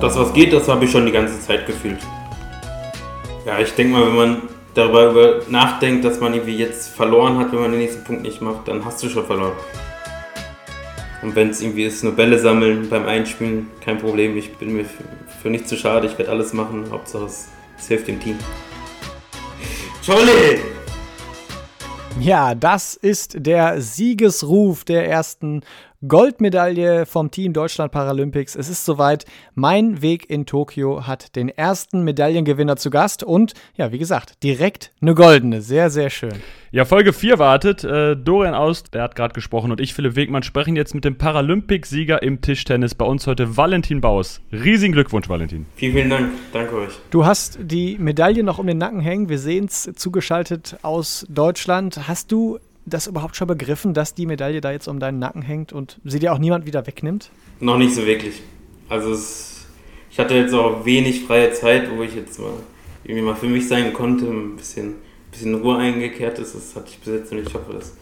Das, was geht, das habe ich schon die ganze Zeit gefühlt. Ja, ich denke mal, wenn man darüber nachdenkt, dass man irgendwie jetzt verloren hat, wenn man den nächsten Punkt nicht macht, dann hast du schon verloren. Und wenn es irgendwie ist, nur Bälle sammeln beim Einspielen, kein Problem. Ich bin mir für, nichts zu schade. Ich werde alles machen. Hauptsache es, es hilft dem Team. Jolie! Ja, das ist der Siegesruf der ersten Goldmedaille vom Team Deutschland Paralympics. Es ist soweit. Mein Weg in Tokio hat den ersten Medaillengewinner zu Gast und ja, wie gesagt, direkt eine goldene. Sehr, sehr schön. Ja, Folge 4 wartet. Äh, Dorian Aust, der hat gerade gesprochen, und ich, Philipp Wegmann, sprechen jetzt mit dem Paralympicsieger im Tischtennis. Bei uns heute Valentin Baus. Riesigen Glückwunsch, Valentin. Vielen, vielen Dank. Danke euch. Du hast die Medaille noch um den Nacken hängen. Wir sehen es zugeschaltet aus Deutschland. Hast du das überhaupt schon begriffen, dass die Medaille da jetzt um deinen Nacken hängt und sie dir auch niemand wieder wegnimmt? Noch nicht so wirklich. Also es, ich hatte jetzt auch wenig freie Zeit, wo ich jetzt mal irgendwie mal für mich sein konnte, ein bisschen, bisschen Ruhe eingekehrt ist. Das hatte ich bis jetzt nicht. Ich hoffe, das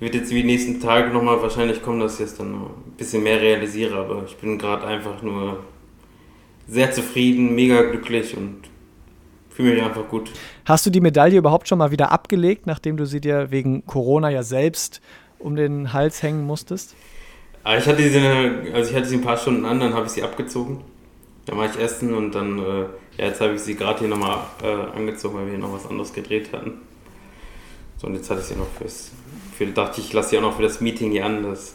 wird jetzt wie die nächsten Tage nochmal wahrscheinlich kommen, dass ich es dann noch ein bisschen mehr realisiere. Aber ich bin gerade einfach nur sehr zufrieden, mega glücklich und fühle mich einfach gut. Hast du die Medaille überhaupt schon mal wieder abgelegt, nachdem du sie dir wegen Corona ja selbst um den Hals hängen musstest? Ah, ich hatte sie, also ich hatte sie ein paar Stunden an, dann habe ich sie abgezogen. Dann war ich essen und dann, äh, ja, jetzt habe ich sie gerade hier nochmal äh, angezogen, weil wir hier noch was anderes gedreht hatten. So, und jetzt hatte ich sie noch fürs, für, dachte ich, ich lasse sie auch noch für das Meeting hier an, dass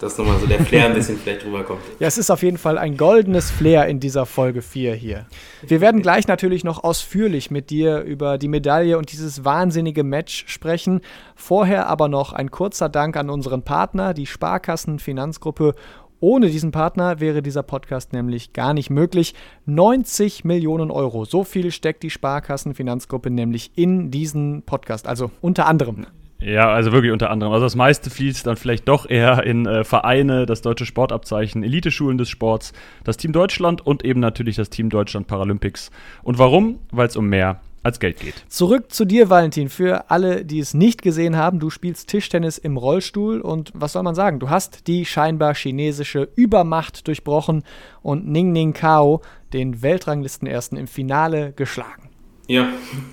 dass nochmal so der Flair ein bisschen vielleicht rüberkommt. Ja, es ist auf jeden Fall ein goldenes Flair in dieser Folge 4 hier. Wir werden gleich natürlich noch ausführlich mit dir über die Medaille und dieses wahnsinnige Match sprechen. Vorher aber noch ein kurzer Dank an unseren Partner, die Sparkassen Finanzgruppe ohne diesen Partner wäre dieser Podcast nämlich gar nicht möglich. 90 Millionen Euro. So viel steckt die Sparkassenfinanzgruppe nämlich in diesen Podcast. Also unter anderem. Ja, also wirklich unter anderem. Also das meiste fließt dann vielleicht doch eher in äh, Vereine, das deutsche Sportabzeichen, Eliteschulen des Sports, das Team Deutschland und eben natürlich das Team Deutschland Paralympics. Und warum? Weil es um mehr als Geld geht. Zurück zu dir, Valentin. Für alle, die es nicht gesehen haben, du spielst Tischtennis im Rollstuhl und was soll man sagen? Du hast die scheinbar chinesische Übermacht durchbrochen und Ning Ning Kao, den Weltranglistenersten, im Finale geschlagen. Ja,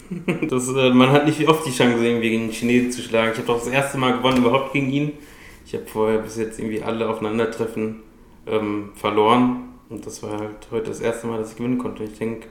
das, äh, man hat nicht oft die Chance, irgendwie gegen den Chinesen zu schlagen. Ich habe doch das erste Mal gewonnen überhaupt gegen ihn. Ich habe vorher bis jetzt irgendwie alle Aufeinandertreffen ähm, verloren. Und das war halt heute das erste Mal, dass ich gewinnen konnte. Ich denke,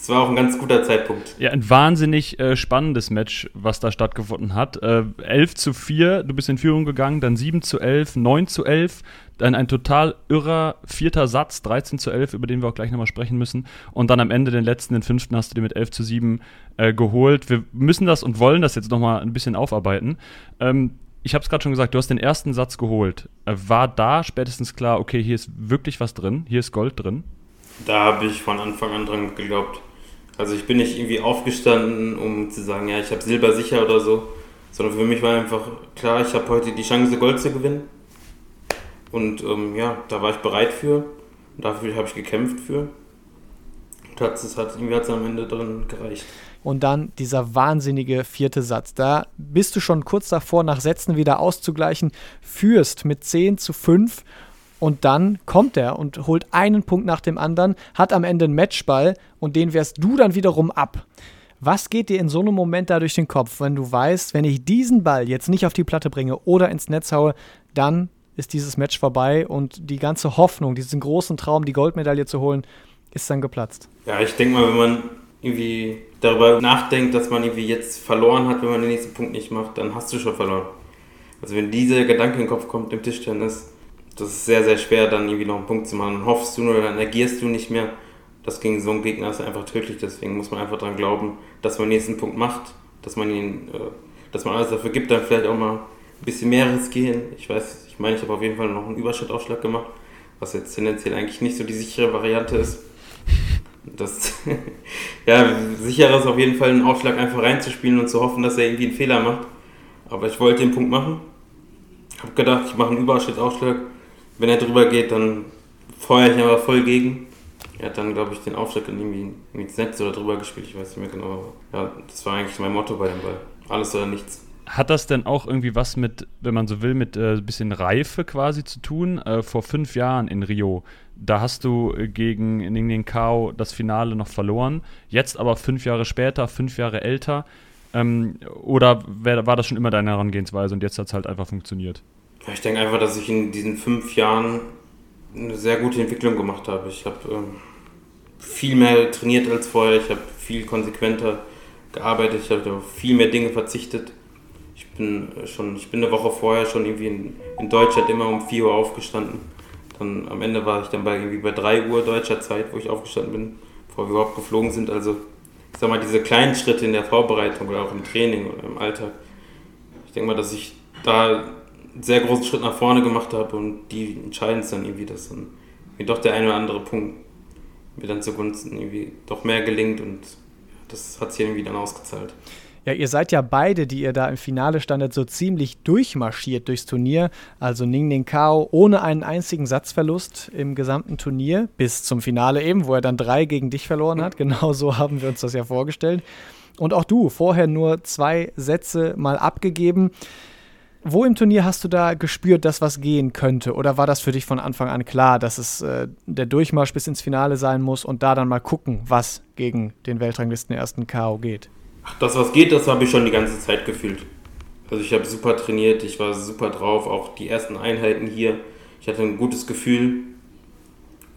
es war auch ein ganz guter Zeitpunkt. Ja, ein wahnsinnig äh, spannendes Match, was da stattgefunden hat. Äh, 11 zu 4, du bist in Führung gegangen, dann 7 zu 11, 9 zu 11, dann ein total irrer vierter Satz, 13 zu 11, über den wir auch gleich nochmal sprechen müssen. Und dann am Ende den letzten, den fünften, hast du dir mit 11 zu 7 äh, geholt. Wir müssen das und wollen das jetzt nochmal ein bisschen aufarbeiten. Ähm, ich habe es gerade schon gesagt, du hast den ersten Satz geholt. Äh, war da spätestens klar, okay, hier ist wirklich was drin, hier ist Gold drin? Da habe ich von Anfang an dran geglaubt. Also ich bin nicht irgendwie aufgestanden, um zu sagen, ja, ich habe Silber sicher oder so, sondern für mich war einfach klar, ich habe heute die Chance, Gold zu gewinnen. Und ähm, ja, da war ich bereit für. Und dafür habe ich gekämpft für. Und hat, es hat, irgendwie hat am Ende drin gereicht. Und dann dieser wahnsinnige vierte Satz. Da bist du schon kurz davor, nach Sätzen wieder auszugleichen, führst mit 10 zu 5 und dann kommt er und holt einen Punkt nach dem anderen, hat am Ende einen Matchball und den wehrst du dann wiederum ab. Was geht dir in so einem Moment da durch den Kopf, wenn du weißt, wenn ich diesen Ball jetzt nicht auf die Platte bringe oder ins Netz haue, dann ist dieses Match vorbei und die ganze Hoffnung, diesen großen Traum, die Goldmedaille zu holen, ist dann geplatzt. Ja, ich denke mal, wenn man irgendwie darüber nachdenkt, dass man irgendwie jetzt verloren hat, wenn man den nächsten Punkt nicht macht, dann hast du schon verloren. Also wenn dieser Gedanke in den Kopf kommt im Tischtennis, das ist sehr, sehr schwer, dann irgendwie noch einen Punkt zu machen. Dann hoffst du nur, dann agierst du nicht mehr. Das gegen so einen Gegner ist einfach tödlich, deswegen muss man einfach daran glauben, dass man den nächsten Punkt macht, dass man ihn, äh, dass man alles dafür gibt, dann vielleicht auch mal ein bisschen mehr riskieren. Ich weiß, ich meine, ich habe auf jeden Fall noch einen Überschrittaufschlag gemacht, was jetzt tendenziell eigentlich nicht so die sichere Variante ist. Das, ja, sicherer ist auf jeden Fall einen Aufschlag einfach reinzuspielen und zu hoffen, dass er irgendwie einen Fehler macht. Aber ich wollte den Punkt machen. Habe gedacht, ich mache einen Überschrittaufschlag wenn er drüber geht, dann feuere ich aber voll gegen. Er hat dann, glaube ich, den Aufschlag irgendwie ins Netz oder drüber gespielt, ich weiß nicht mehr genau. Ja, das war eigentlich mein Motto bei dem Ball. Alles oder nichts. Hat das denn auch irgendwie was mit, wenn man so will, mit ein äh, bisschen Reife quasi zu tun? Äh, vor fünf Jahren in Rio, da hast du äh, gegen Ningning Kao das Finale noch verloren. Jetzt aber fünf Jahre später, fünf Jahre älter. Ähm, oder wär, war das schon immer deine Herangehensweise und jetzt hat es halt einfach funktioniert? Ich denke einfach, dass ich in diesen fünf Jahren eine sehr gute Entwicklung gemacht habe. Ich habe ähm, viel mehr trainiert als vorher, ich habe viel konsequenter gearbeitet, ich habe auf viel mehr Dinge verzichtet. Ich bin schon, ich bin eine Woche vorher schon irgendwie in, in Deutschland immer um 4 Uhr aufgestanden. Dann am Ende war ich dann bei irgendwie bei 3 Uhr deutscher Zeit, wo ich aufgestanden bin, bevor wir überhaupt geflogen sind. Also ich sag mal, diese kleinen Schritte in der Vorbereitung oder auch im Training oder im Alltag. Ich denke mal, dass ich da einen sehr großen Schritt nach vorne gemacht habe und die entscheiden es dann irgendwie, dass dann doch der eine oder andere Punkt mir dann zugunsten irgendwie doch mehr gelingt und das hat sich irgendwie dann ausgezahlt. Ja, ihr seid ja beide, die ihr da im Finale standet, so ziemlich durchmarschiert durchs Turnier. Also Ning Ning Kao ohne einen einzigen Satzverlust im gesamten Turnier bis zum Finale eben, wo er dann drei gegen dich verloren hat. Genau so haben wir uns das ja vorgestellt. Und auch du, vorher nur zwei Sätze mal abgegeben. Wo im Turnier hast du da gespürt, dass was gehen könnte? Oder war das für dich von Anfang an klar, dass es äh, der Durchmarsch bis ins Finale sein muss und da dann mal gucken, was gegen den Weltranglisten ersten K.O. geht? Das, was geht, das habe ich schon die ganze Zeit gefühlt. Also ich habe super trainiert, ich war super drauf, auch die ersten Einheiten hier. Ich hatte ein gutes Gefühl.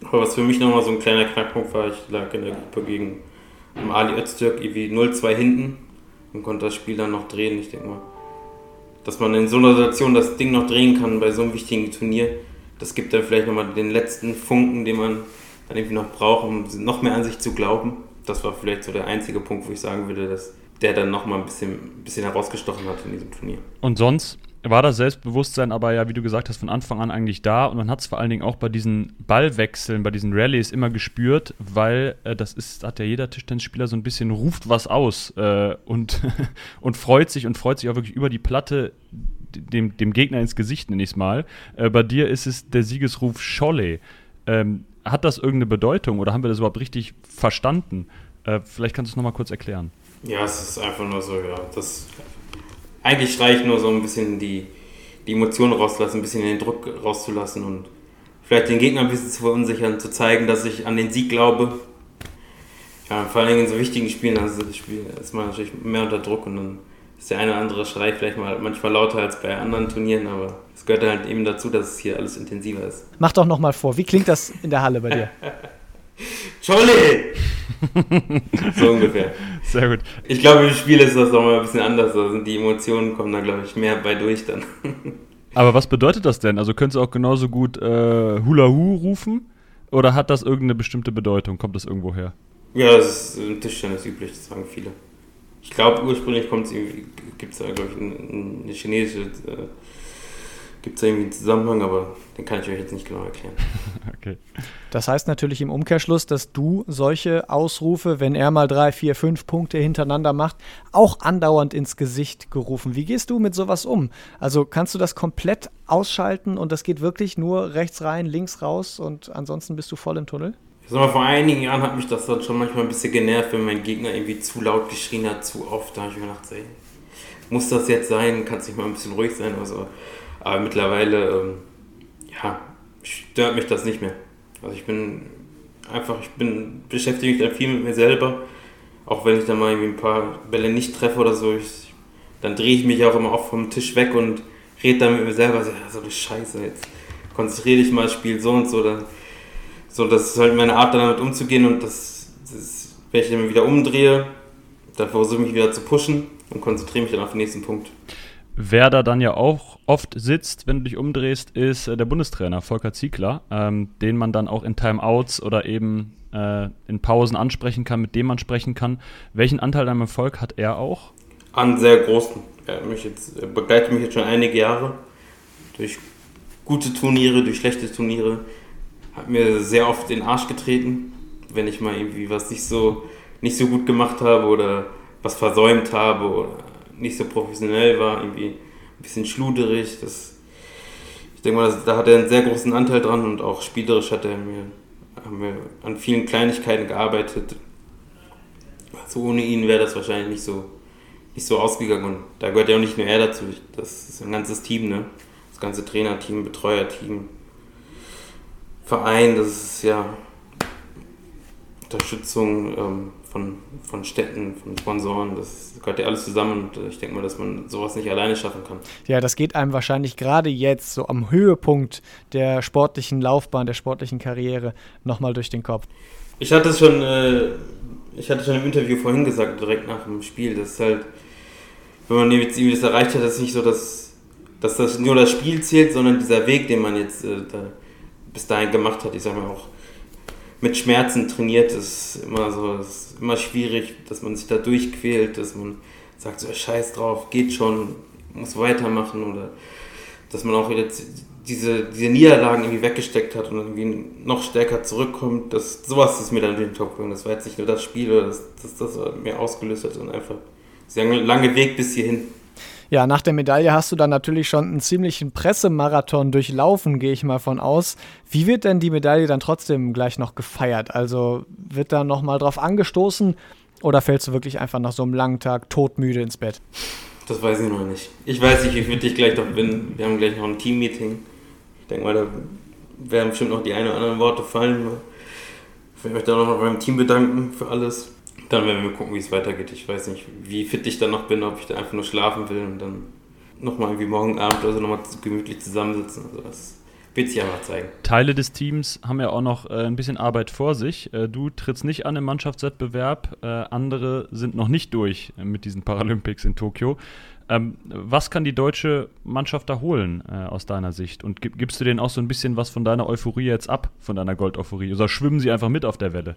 Aber was für mich nochmal so ein kleiner Knackpunkt war, ich lag in der Gruppe gegen Ali Öztürk irgendwie 0-2 hinten und konnte das Spiel dann noch drehen. Ich denke mal, dass man in so einer Situation das Ding noch drehen kann bei so einem wichtigen Turnier, das gibt dann vielleicht nochmal den letzten Funken, den man dann irgendwie noch braucht, um noch mehr an sich zu glauben. Das war vielleicht so der einzige Punkt, wo ich sagen würde, dass der dann nochmal ein bisschen, bisschen herausgestochen hat in diesem Turnier. Und sonst war das Selbstbewusstsein aber ja, wie du gesagt hast, von Anfang an eigentlich da und man hat es vor allen Dingen auch bei diesen Ballwechseln, bei diesen Rallyes immer gespürt, weil äh, das ist, hat ja jeder Tischtennisspieler so ein bisschen, ruft was aus äh, und, und freut sich und freut sich auch wirklich über die Platte dem, dem Gegner ins Gesicht, nenne ich es mal. Äh, bei dir ist es der Siegesruf Scholle. Ähm, hat das irgendeine Bedeutung oder haben wir das überhaupt richtig verstanden? Äh, vielleicht kannst du es nochmal kurz erklären. Ja, es ist einfach nur so, ja, das eigentlich reicht nur so ein bisschen die, die Emotionen rauszulassen, ein bisschen den Druck rauszulassen und vielleicht den Gegner ein bisschen zu verunsichern, zu zeigen, dass ich an den Sieg glaube. Ja, vor allem in so wichtigen Spielen also Spiel ist man natürlich mehr unter Druck und dann ist der eine oder andere Schrei vielleicht mal manchmal lauter als bei anderen Turnieren, aber es gehört halt eben dazu, dass es hier alles intensiver ist. Mach doch nochmal vor, wie klingt das in der Halle bei dir? Scholle! so ungefähr. Sehr gut. Ich glaube, im Spiel ist das nochmal ein bisschen anders. Also die Emotionen kommen da, glaube ich, mehr bei durch dann. Aber was bedeutet das denn? Also könntest du auch genauso gut äh, Hula Hu rufen? Oder hat das irgendeine bestimmte Bedeutung? Kommt das irgendwo her? Ja, das ist im Tischtennis üblich, das sagen viele. Ich glaube, ursprünglich gibt es da, glaube ich, eine chinesische äh, gibt es irgendwie einen Zusammenhang, aber den kann ich euch jetzt nicht genau erklären. okay. Das heißt natürlich im Umkehrschluss, dass du solche Ausrufe, wenn er mal drei, vier, fünf Punkte hintereinander macht, auch andauernd ins Gesicht gerufen. Wie gehst du mit sowas um? Also kannst du das komplett ausschalten und das geht wirklich nur rechts rein, links raus und ansonsten bist du voll im Tunnel? Ich sag mal, vor einigen Jahren hat mich das dann schon manchmal ein bisschen genervt, wenn mein Gegner irgendwie zu laut geschrien hat, zu oft. Da habe ich mir gedacht, ey, muss das jetzt sein? Kannst nicht mal ein bisschen ruhig sein? Also aber mittlerweile, ähm, ja, stört mich das nicht mehr. Also ich bin einfach, ich bin, beschäftige mich dann viel mit mir selber. Auch wenn ich dann mal irgendwie ein paar Bälle nicht treffe oder so, ich, dann drehe ich mich auch immer oft vom Tisch weg und rede dann mit mir selber, so, ja, so eine Scheiße, jetzt konzentriere dich mal, spiel so und so. Dann, so, das ist halt meine Art, damit umzugehen und das, das wenn ich dann wieder umdrehe, dann versuche ich mich wieder zu pushen und konzentriere mich dann auf den nächsten Punkt. Wer da dann ja auch oft sitzt, wenn du dich umdrehst, ist äh, der Bundestrainer Volker Ziegler, ähm, den man dann auch in Timeouts oder eben äh, in Pausen ansprechen kann, mit dem man sprechen kann. Welchen Anteil am Erfolg hat er auch? An sehr großen. Er, mich jetzt, er begleitet mich jetzt schon einige Jahre durch gute Turniere, durch schlechte Turniere. Hat mir sehr oft den Arsch getreten, wenn ich mal irgendwie was nicht so, nicht so gut gemacht habe oder was versäumt habe oder nicht so professionell war, irgendwie ein bisschen schluderig. Das, ich denke mal, das, da hat er einen sehr großen Anteil dran und auch spielerisch hat er mir, haben wir an vielen Kleinigkeiten gearbeitet. Also ohne ihn wäre das wahrscheinlich nicht so, nicht so ausgegangen. Und da gehört ja auch nicht nur er dazu. Das ist ein ganzes Team, ne? Das ganze Trainerteam, Betreuerteam, Verein, das ist ja Unterstützung ähm, von, von Städten, von Sponsoren, das gehört ja alles zusammen und ich denke mal, dass man sowas nicht alleine schaffen kann. Ja, das geht einem wahrscheinlich gerade jetzt, so am Höhepunkt der sportlichen Laufbahn, der sportlichen Karriere, nochmal durch den Kopf. Ich hatte es schon, äh, ich hatte schon im Interview vorhin gesagt, direkt nach dem Spiel, dass halt, wenn man jetzt irgendwie das erreicht hat, es nicht so, dass, dass das nur das Spiel zählt, sondern dieser Weg, den man jetzt äh, da bis dahin gemacht hat. Ich sage mal auch mit Schmerzen trainiert, ist immer so, ist immer schwierig, dass man sich da durchquält, dass man sagt so, scheiß drauf, geht schon, muss weitermachen oder dass man auch jetzt diese, diese Niederlagen irgendwie weggesteckt hat und irgendwie noch stärker zurückkommt. Das, sowas ist mir dann den Kopf gegangen. Das war jetzt nicht nur das Spiel, oder das, das, das mir ausgelöst hat, sondern einfach dieser lange Weg bis hierhin. Ja, nach der Medaille hast du dann natürlich schon einen ziemlichen Pressemarathon durchlaufen, gehe ich mal von aus. Wie wird denn die Medaille dann trotzdem gleich noch gefeiert? Also wird da nochmal drauf angestoßen oder fällst du wirklich einfach nach so einem langen Tag todmüde ins Bett? Das weiß ich noch nicht. Ich weiß nicht, wie fit ich gleich noch bin. Wir haben gleich noch ein Team-Meeting. Ich denke mal, da werden bestimmt noch die ein oder anderen Worte fallen. Ich mich dann noch beim Team bedanken für alles. Dann werden wir gucken, wie es weitergeht. Ich weiß nicht, wie fit ich dann noch bin, ob ich da einfach nur schlafen will und dann nochmal irgendwie morgen Abend oder so nochmal gemütlich zusammensitzen. Also das wird sich einfach zeigen. Teile des Teams haben ja auch noch äh, ein bisschen Arbeit vor sich. Äh, du trittst nicht an im Mannschaftswettbewerb, äh, andere sind noch nicht durch mit diesen Paralympics in Tokio. Ähm, was kann die deutsche Mannschaft da holen äh, aus deiner Sicht? Und gib, gibst du denen auch so ein bisschen was von deiner Euphorie jetzt ab, von deiner Goldeuphorie? Oder schwimmen sie einfach mit auf der Welle?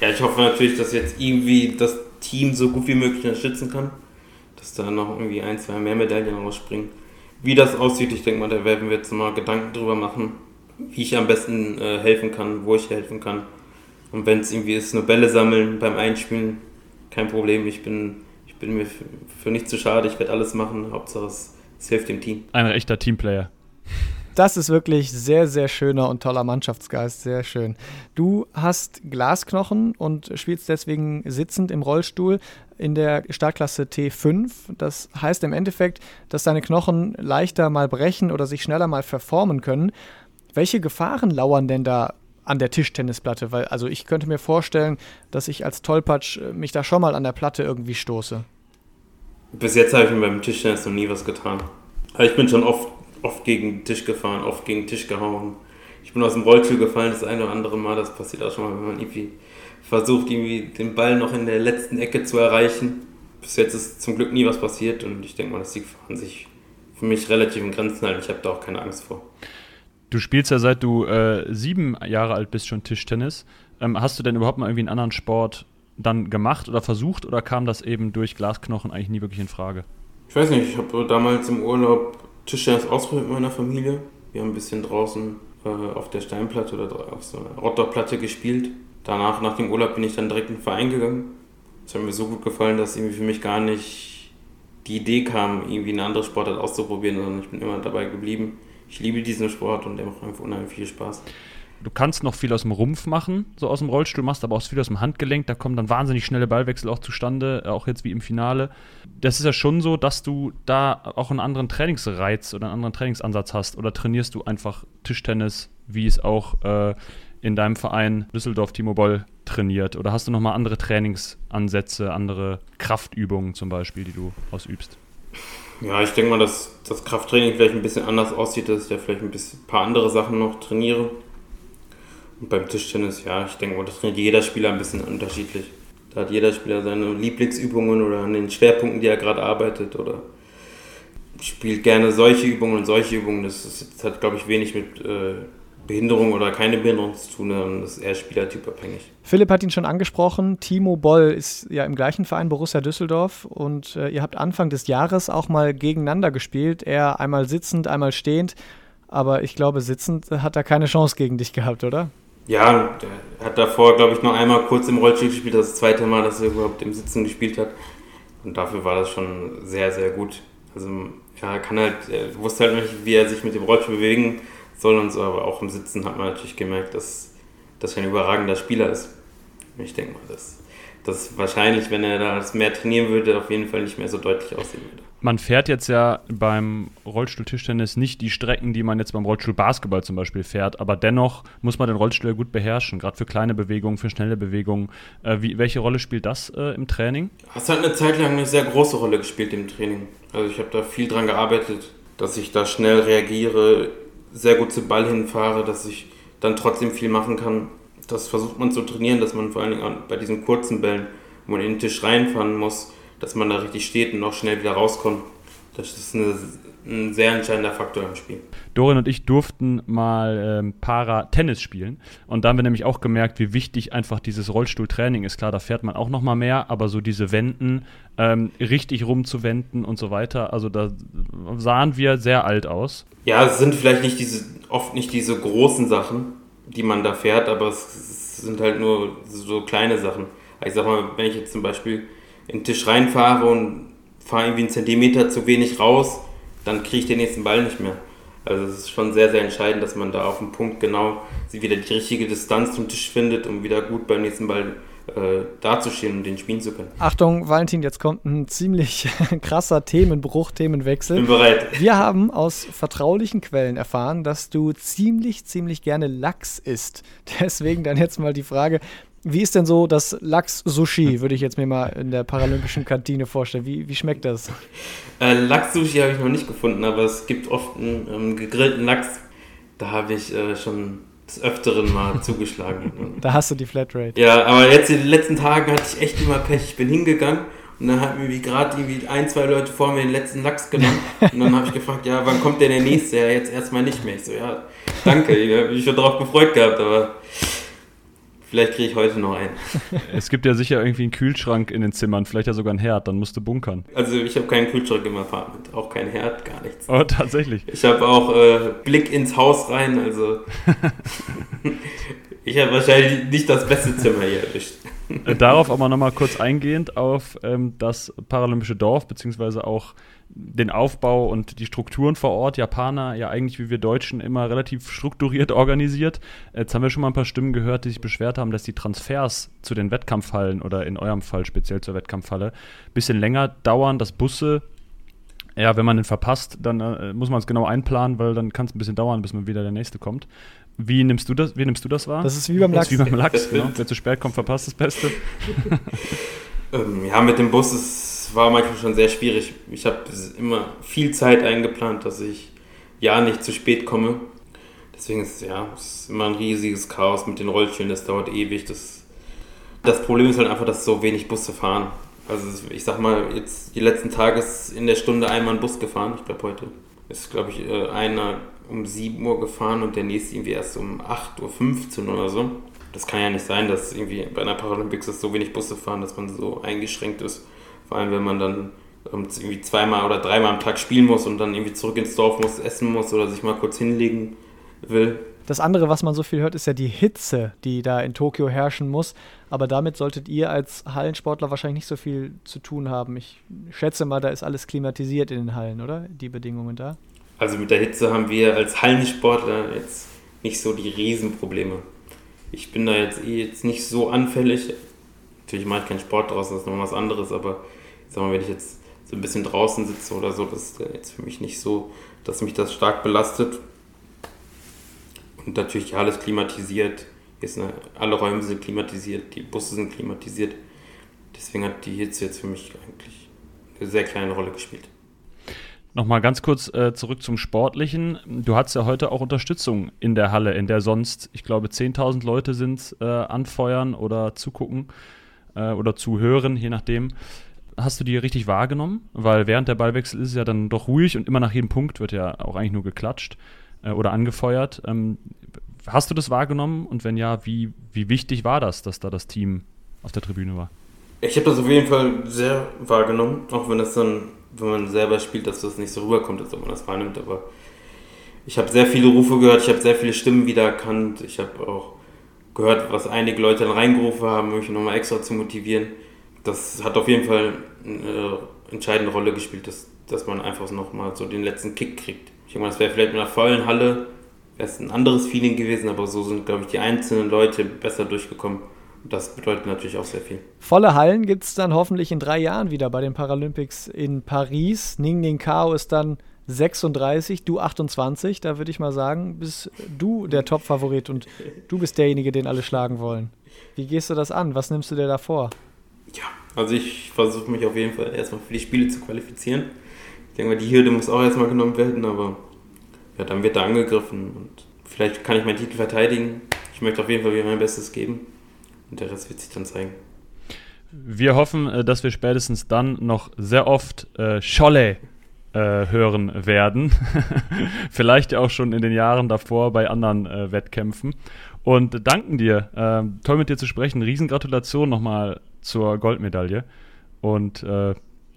Ja, ich hoffe natürlich, dass jetzt irgendwie das Team so gut wie möglich unterstützen kann. Dass da noch irgendwie ein, zwei mehr Medaillen rausspringen. Wie das aussieht, ich denke mal, da werden wir jetzt mal Gedanken drüber machen, wie ich am besten äh, helfen kann, wo ich helfen kann. Und wenn es irgendwie ist, nur Bälle sammeln beim Einspielen, kein Problem. Ich bin, ich bin mir für, für nichts zu schade, ich werde alles machen. Hauptsache es, es hilft dem Team. Ein echter Teamplayer das ist wirklich sehr, sehr schöner und toller Mannschaftsgeist. Sehr schön. Du hast Glasknochen und spielst deswegen sitzend im Rollstuhl in der Startklasse T5. Das heißt im Endeffekt, dass deine Knochen leichter mal brechen oder sich schneller mal verformen können. Welche Gefahren lauern denn da an der Tischtennisplatte? Weil, also ich könnte mir vorstellen, dass ich als Tollpatsch äh, mich da schon mal an der Platte irgendwie stoße. Bis jetzt habe ich mir beim Tischtennis noch nie was getan. Aber ich bin schon oft oft gegen den Tisch gefahren, oft gegen den Tisch gehauen. Ich bin aus dem Rollstuhl gefallen, das eine oder andere Mal. Das passiert auch schon mal, wenn man irgendwie versucht, irgendwie den Ball noch in der letzten Ecke zu erreichen. Bis jetzt ist zum Glück nie was passiert und ich denke mal, dass die Gefahren sich für mich relativ in Grenzen halten. Ich habe da auch keine Angst vor. Du spielst ja seit du äh, sieben Jahre alt bist schon Tischtennis. Ähm, hast du denn überhaupt mal irgendwie einen anderen Sport dann gemacht oder versucht oder kam das eben durch Glasknochen eigentlich nie wirklich in Frage? Ich weiß nicht, ich habe damals im Urlaub Tischtennis ausprobiert mit meiner Familie. Wir haben ein bisschen draußen äh, auf der Steinplatte oder auf so einer Outdoor-Platte gespielt. Danach, nach dem Urlaub, bin ich dann direkt in den Verein gegangen. Es hat mir so gut gefallen, dass irgendwie für mich gar nicht die Idee kam, irgendwie eine andere Sportart auszuprobieren, sondern ich bin immer dabei geblieben. Ich liebe diesen Sport und der macht einfach unheimlich viel Spaß du kannst noch viel aus dem Rumpf machen, so aus dem Rollstuhl machst, aber auch viel aus dem Handgelenk. Da kommen dann wahnsinnig schnelle Ballwechsel auch zustande, äh, auch jetzt wie im Finale. Das ist ja schon so, dass du da auch einen anderen Trainingsreiz oder einen anderen Trainingsansatz hast. Oder trainierst du einfach Tischtennis, wie es auch äh, in deinem Verein Düsseldorf Timo Boll trainiert? Oder hast du nochmal andere Trainingsansätze, andere Kraftübungen zum Beispiel, die du ausübst? Ja, ich denke mal, dass das Krafttraining vielleicht ein bisschen anders aussieht, dass ich da vielleicht ein bisschen, ein paar andere Sachen noch trainiere. Und beim Tischtennis, ja, ich denke, das trainiert jeder Spieler ein bisschen unterschiedlich. Da hat jeder Spieler seine Lieblingsübungen oder an den Schwerpunkten, die er gerade arbeitet oder spielt gerne solche Übungen und solche Übungen. Das, ist, das hat, glaube ich, wenig mit äh, Behinderung oder keine Behinderung zu tun, das ist eher spielertypabhängig. Philipp hat ihn schon angesprochen. Timo Boll ist ja im gleichen Verein Borussia Düsseldorf und äh, ihr habt Anfang des Jahres auch mal gegeneinander gespielt. Er einmal sitzend, einmal stehend. Aber ich glaube, sitzend hat er keine Chance gegen dich gehabt, oder? Ja, der hat davor, glaube ich, noch einmal kurz im Rollstuhl gespielt, das, zweite Mal, dass er überhaupt im Sitzen gespielt hat. Und dafür war das schon sehr, sehr gut. Also, ja, er kann halt, er wusste halt nicht, wie er sich mit dem Rollstuhl bewegen soll und so, aber auch im Sitzen hat man natürlich gemerkt, dass, dass er ein überragender Spieler ist. Ich denke mal, dass, das wahrscheinlich, wenn er das mehr trainieren würde, auf jeden Fall nicht mehr so deutlich aussehen würde. Man fährt jetzt ja beim Rollstuhl-Tischtennis nicht die Strecken, die man jetzt beim Rollstuhl-Basketball zum Beispiel fährt, aber dennoch muss man den Rollstuhl gut beherrschen, gerade für kleine Bewegungen, für schnelle Bewegungen. Äh, wie, welche Rolle spielt das äh, im Training? Es hat eine Zeit lang eine sehr große Rolle gespielt im Training. Also ich habe da viel dran gearbeitet, dass ich da schnell reagiere, sehr gut zu Ball hinfahre, dass ich dann trotzdem viel machen kann. Das versucht man zu trainieren, dass man vor allen Dingen bei diesen kurzen Bällen, wo man in den Tisch reinfahren muss, dass man da richtig steht und auch schnell wieder rauskommt. Das ist eine, ein sehr entscheidender Faktor im Spiel. Dorian und ich durften mal ähm, Para-Tennis spielen und da haben wir nämlich auch gemerkt, wie wichtig einfach dieses Rollstuhltraining ist. Klar, da fährt man auch noch mal mehr, aber so diese Wenden, ähm, richtig rumzuwenden und so weiter, also da sahen wir sehr alt aus. Ja, es sind vielleicht nicht diese, oft nicht diese großen Sachen, die man da fährt, aber es, sind halt nur so kleine Sachen. Ich sag mal, wenn ich jetzt zum Beispiel in den Tisch reinfahre und fahre irgendwie einen Zentimeter zu wenig raus, dann kriege ich den nächsten Ball nicht mehr. Also es ist schon sehr, sehr entscheidend, dass man da auf dem Punkt genau wieder die richtige Distanz zum Tisch findet, um wieder gut beim nächsten Ball äh, dazustehen und den spielen zu können. Achtung, Valentin, jetzt kommt ein ziemlich krasser Themenbruch, Themenwechsel. Bin bereit. Wir haben aus vertraulichen Quellen erfahren, dass du ziemlich, ziemlich gerne Lachs isst. Deswegen dann jetzt mal die Frage, wie ist denn so das Lachs-Sushi, würde ich jetzt mir mal in der paralympischen Kantine vorstellen. Wie, wie schmeckt das? Äh, Lachs-Sushi habe ich noch nicht gefunden, aber es gibt oft einen ähm, gegrillten Lachs. Da habe ich äh, schon des Öfteren mal zugeschlagen. Da hast du die Flatrate. Ja, aber jetzt in den letzten Tagen hatte ich echt immer Pech. Ich bin hingegangen und dann hat mir gerade irgendwie ein, zwei Leute vor mir den letzten Lachs genommen. Und dann habe ich gefragt, ja, wann kommt denn der nächste? Ja, jetzt erstmal nicht mehr. Ich so, ja, danke, ich habe mich schon darauf gefreut gehabt, aber Vielleicht kriege ich heute noch einen. Es gibt ja sicher irgendwie einen Kühlschrank in den Zimmern, vielleicht ja sogar einen Herd, dann musst du bunkern. Also ich habe keinen Kühlschrank im Apartment, auch keinen Herd, gar nichts. Oh, tatsächlich. Ich habe auch äh, Blick ins Haus rein, also ich habe wahrscheinlich nicht das beste Zimmer hier erwischt. Äh, darauf aber nochmal kurz eingehend auf ähm, das paralympische Dorf, beziehungsweise auch den Aufbau und die Strukturen vor Ort. Japaner ja eigentlich wie wir Deutschen immer relativ strukturiert organisiert. Jetzt haben wir schon mal ein paar Stimmen gehört, die sich beschwert haben, dass die Transfers zu den Wettkampfhallen oder in eurem Fall speziell zur Wettkampfhalle ein bisschen länger dauern, dass Busse ja, wenn man den verpasst, dann äh, muss man es genau einplanen, weil dann kann es ein bisschen dauern, bis man wieder der nächste kommt. Wie nimmst du das, wie nimmst du das wahr? Das ist wie beim Lachs. wie beim Lachs, genau. Wer zu spät kommt, verpasst das Beste. ähm, ja, mit dem Bus ist war manchmal schon sehr schwierig. Ich habe immer viel Zeit eingeplant, dass ich ja nicht zu spät komme. Deswegen ist ja es ist immer ein riesiges Chaos mit den Rollstühlen, das dauert ewig. Das, das Problem ist halt einfach, dass so wenig Busse fahren. Also ich sag mal, jetzt die letzten Tage ist in der Stunde einmal ein Bus gefahren. Ich glaube heute ist, glaube ich, äh, einer um 7 Uhr gefahren und der nächste irgendwie erst um 8.15 Uhr oder so. Das kann ja nicht sein, dass irgendwie bei einer Paralympics so wenig Busse fahren, dass man so eingeschränkt ist. Vor allem, wenn man dann ähm, irgendwie zweimal oder dreimal am Tag spielen muss und dann irgendwie zurück ins Dorf muss, essen muss oder sich mal kurz hinlegen will. Das andere, was man so viel hört, ist ja die Hitze, die da in Tokio herrschen muss. Aber damit solltet ihr als Hallensportler wahrscheinlich nicht so viel zu tun haben. Ich schätze mal, da ist alles klimatisiert in den Hallen, oder? Die Bedingungen da? Also mit der Hitze haben wir als Hallensportler jetzt nicht so die Riesenprobleme. Ich bin da jetzt eh jetzt nicht so anfällig. Natürlich mache ich keinen Sport draußen, das ist noch was anderes, aber sag mal, wenn ich jetzt so ein bisschen draußen sitze oder so, das ist jetzt für mich nicht so, dass mich das stark belastet. Und natürlich alles klimatisiert. Hier eine, alle Räume sind klimatisiert, die Busse sind klimatisiert. Deswegen hat die Hitze jetzt für mich eigentlich eine sehr kleine Rolle gespielt. Nochmal ganz kurz äh, zurück zum Sportlichen. Du hast ja heute auch Unterstützung in der Halle, in der sonst, ich glaube, 10.000 Leute sind äh, anfeuern oder zugucken äh, oder zuhören, je nachdem hast du die richtig wahrgenommen? Weil während der Ballwechsel ist es ja dann doch ruhig und immer nach jedem Punkt wird ja auch eigentlich nur geklatscht äh, oder angefeuert. Ähm, hast du das wahrgenommen? Und wenn ja, wie, wie wichtig war das, dass da das Team auf der Tribüne war? Ich habe das auf jeden Fall sehr wahrgenommen, auch wenn das dann, wenn man selber spielt, dass das nicht so rüberkommt, als ob man das wahrnimmt. Aber ich habe sehr viele Rufe gehört, ich habe sehr viele Stimmen wiedererkannt. Ich habe auch gehört, was einige Leute dann reingerufen haben, um mich nochmal extra zu motivieren das hat auf jeden Fall eine entscheidende Rolle gespielt, dass, dass man einfach nochmal so den letzten Kick kriegt. Ich denke mal, das wäre vielleicht mit einer vollen Halle ein anderes Feeling gewesen, aber so sind, glaube ich, die einzelnen Leute besser durchgekommen das bedeutet natürlich auch sehr viel. Volle Hallen gibt es dann hoffentlich in drei Jahren wieder bei den Paralympics in Paris. Ning Ning Kao ist dann 36, du 28. Da würde ich mal sagen, bist du der Top-Favorit und du bist derjenige, den alle schlagen wollen. Wie gehst du das an? Was nimmst du dir da vor? Ja, also ich versuche mich auf jeden Fall erstmal für die Spiele zu qualifizieren. Ich denke mal, die Hürde muss auch erstmal genommen werden, aber ja, dann wird da angegriffen und vielleicht kann ich meinen Titel verteidigen. Ich möchte auf jeden Fall wieder mein Bestes geben und der Rest wird sich dann zeigen. Wir hoffen, äh, dass wir spätestens dann noch sehr oft äh, Scholle äh, hören werden. Vielleicht auch schon in den Jahren davor bei anderen äh, Wettkämpfen. Und danken dir. Äh, toll mit dir zu sprechen. Riesengratulation nochmal zur Goldmedaille. Und äh,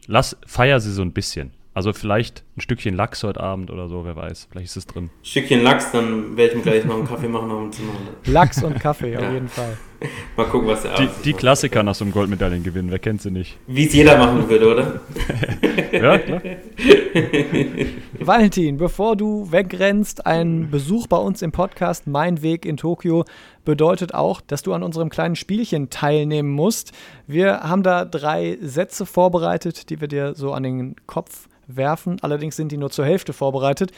lass, feier sie so ein bisschen. Also vielleicht ein Stückchen Lachs heute Abend oder so, wer weiß. Vielleicht ist es drin. Ein Stückchen Lachs, dann werde ich mir gleich noch einen Kaffee machen auf dem Zimmer. Lachs und Kaffee, auf jeden Fall. Mal gucken, was der Die, die Klassiker nach so einem Goldmedaillengewinn, wer kennt sie nicht? Wie es jeder machen würde, oder? ja, klar. Valentin, bevor du wegrennst, ein Besuch bei uns im Podcast Mein Weg in Tokio bedeutet auch, dass du an unserem kleinen Spielchen teilnehmen musst. Wir haben da drei Sätze vorbereitet, die wir dir so an den Kopf werfen. Allerdings sind die nur zur Hälfte vorbereitet.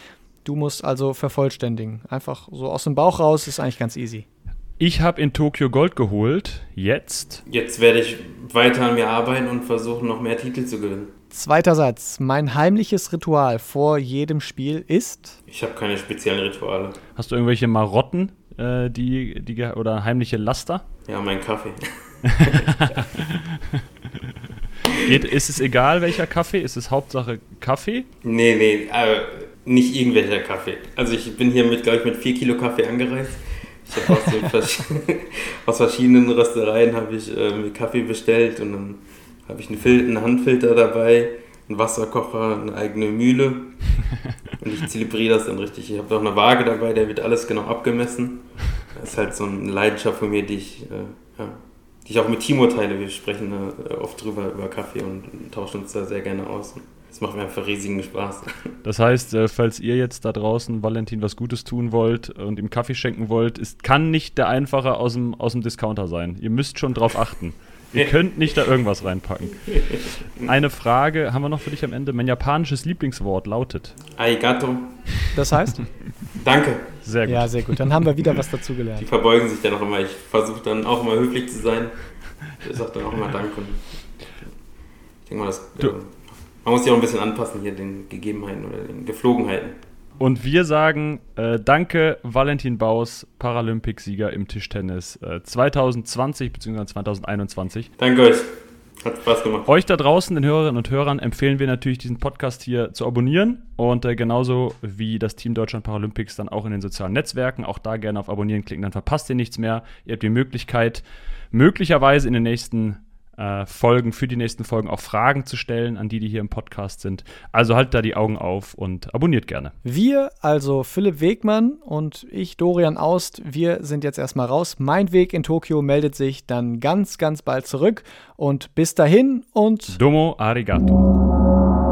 Du musst also vervollständigen. Einfach so aus dem Bauch raus, ist eigentlich ganz easy. Ich habe in Tokio Gold geholt. Jetzt. Jetzt werde ich weiter an mir arbeiten und versuchen, noch mehr Titel zu gewinnen. Zweiter Satz. Mein heimliches Ritual vor jedem Spiel ist. Ich habe keine speziellen Rituale. Hast du irgendwelche Marotten, äh, die, die, oder heimliche Laster? Ja, mein Kaffee. Geht, ist es egal, welcher Kaffee? Ist es Hauptsache Kaffee? Nee, nee, äh, nicht irgendwelcher Kaffee. Also ich bin hier mit, glaube ich, mit 4 Kilo Kaffee angereist. Ich habe aus, aus, verschiedenen Röstereien habe ich äh, Kaffee bestellt und dann habe ich einen, einen Handfilter dabei, einen Wasserkocher, eine eigene Mühle und ich zelebriere das dann richtig. Ich habe auch eine Waage dabei, der wird alles genau abgemessen. Das ist halt so eine Leidenschaft von mir, die ich, äh, ja, die ich auch mit Timo teile. Wir sprechen äh, oft drüber über Kaffee und tauschen uns da sehr gerne aus. Das macht mir einfach riesigen Spaß. Das heißt, äh, falls ihr jetzt da draußen Valentin was Gutes tun wollt und ihm Kaffee schenken wollt, ist, kann nicht der einfache aus dem, aus dem Discounter sein. Ihr müsst schon drauf achten. Ihr könnt nicht da irgendwas reinpacken. Eine Frage haben wir noch für dich am Ende. Mein japanisches Lieblingswort lautet. Arigato. Das heißt? Danke. Sehr gut. Ja, sehr gut. Dann haben wir wieder was dazu gelernt. Die verbeugen sich dann auch immer. Ich versuche dann auch immer höflich zu sein. Ich sage dann auch immer Danke. Ich denke mal, das. Du, äh, man muss sich auch ein bisschen anpassen hier den Gegebenheiten oder den Geflogenheiten. Und wir sagen äh, Danke, Valentin Baus, Paralympicsieger im Tischtennis äh, 2020 bzw. 2021. Danke euch. Hat Spaß gemacht. Euch da draußen, den Hörerinnen und Hörern, empfehlen wir natürlich, diesen Podcast hier zu abonnieren. Und äh, genauso wie das Team Deutschland Paralympics dann auch in den sozialen Netzwerken. Auch da gerne auf Abonnieren klicken, dann verpasst ihr nichts mehr. Ihr habt die Möglichkeit, möglicherweise in den nächsten äh, Folgen, für die nächsten Folgen auch Fragen zu stellen an die, die hier im Podcast sind. Also halt da die Augen auf und abonniert gerne. Wir, also Philipp Wegmann und ich, Dorian Aust, wir sind jetzt erstmal raus. Mein Weg in Tokio meldet sich dann ganz, ganz bald zurück. Und bis dahin und Domo arigato.